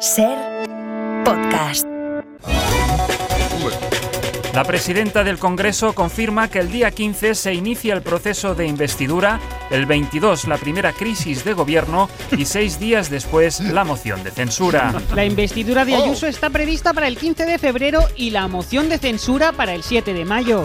Ser podcast. La presidenta del Congreso confirma que el día 15 se inicia el proceso de investidura, el 22 la primera crisis de gobierno y seis días después la moción de censura. La investidura de Ayuso está prevista para el 15 de febrero y la moción de censura para el 7 de mayo.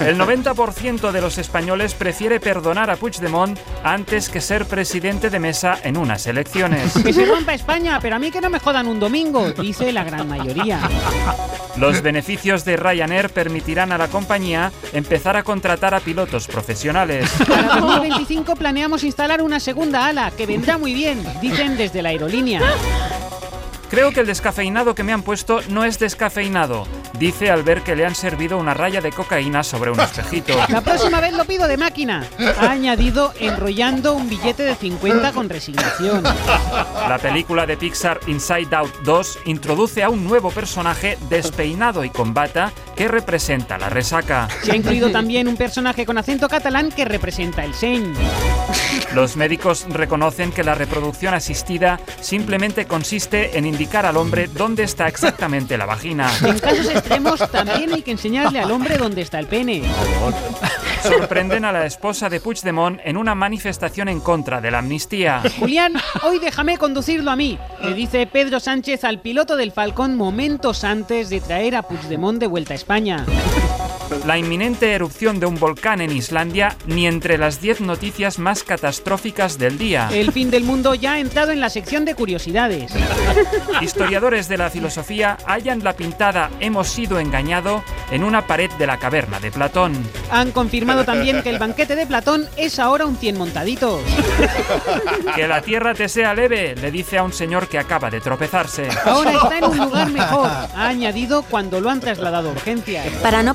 El 90% de los españoles prefiere perdonar a Puigdemont antes que ser presidente de mesa en unas elecciones. Que se rompa España, pero a mí que no me jodan un domingo, dice la gran mayoría. Los beneficios de Ryanair permitirán a la compañía empezar a contratar a pilotos profesionales. Para 2025 planeamos instalar una segunda ala, que vendrá muy bien, dicen desde la aerolínea. Creo que el descafeinado que me han puesto no es descafeinado, dice al ver que le han servido una raya de cocaína sobre un espejito. La próxima vez lo pido de máquina, ha añadido enrollando un billete de 50 con resignación. La película de Pixar Inside Out 2 introduce a un nuevo personaje despeinado y con bata que representa la resaca. Se ha incluido también un personaje con acento catalán que representa el Seny. Los médicos reconocen que la reproducción asistida simplemente consiste en indicar al hombre dónde está exactamente la vagina. En casos extremos también hay que enseñarle al hombre dónde está el pene. Sorprenden a la esposa de Puigdemont en una manifestación en contra de la amnistía. Julián, hoy déjame conducirlo a mí, le dice Pedro Sánchez al piloto del Falcón momentos antes de traer a Puigdemont de vuelta a España. La inminente erupción de un volcán en Islandia ni entre las 10 noticias más catastróficas del día. El fin del mundo ya ha entrado en la sección de curiosidades. Historiadores de la filosofía hallan la pintada Hemos sido engañado en una pared de la caverna de Platón. Han confirmado también que el banquete de Platón es ahora un 100 montaditos. Que la tierra te sea leve, le dice a un señor que acaba de tropezarse. Ahora está en un lugar mejor, ha añadido cuando lo han trasladado a urgencias. Para no